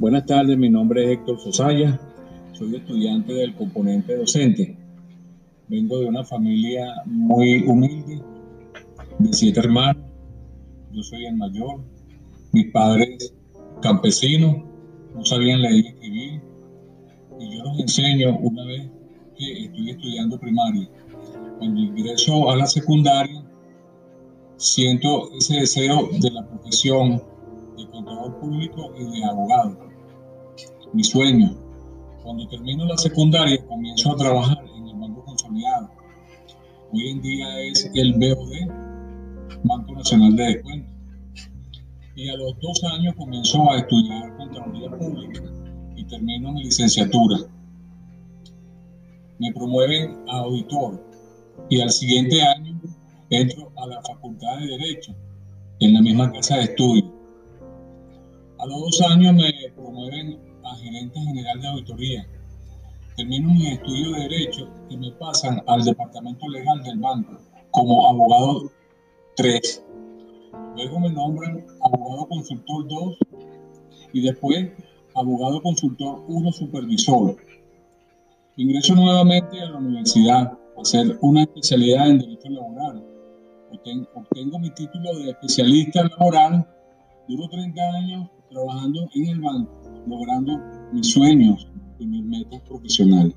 Buenas tardes, mi nombre es Héctor Sosaya, soy estudiante del componente docente. Vengo de una familia muy humilde, de siete hermanos. Yo soy el mayor. Mis padres campesinos, no sabían leer y escribir. Y yo los enseño una vez que estoy estudiando primaria. Cuando ingreso a la secundaria, siento ese deseo de la profesión de contador público y de abogado. Mi sueño. Cuando termino la secundaria, comienzo a trabajar en el Banco Consolidado. Hoy en día es el BOD, Banco Nacional de Descuento. Y a los dos años comienzo a estudiar Contaduría Pública y termino mi licenciatura. Me promueven a auditor y al siguiente año entro a la Facultad de Derecho en la misma casa de estudio. A los dos años me promueven a gerente general de auditoría. Termino mi estudio de Derecho y me pasan al departamento legal del banco como abogado 3. Luego me nombran abogado consultor 2 y después abogado consultor 1 supervisor. Ingreso nuevamente a la universidad a hacer una especialidad en Derecho Laboral. Obtengo, mi título de especialista laboral. Duro 30 años trabajando en el banco, logrando mis sueños y mis metas profesionales.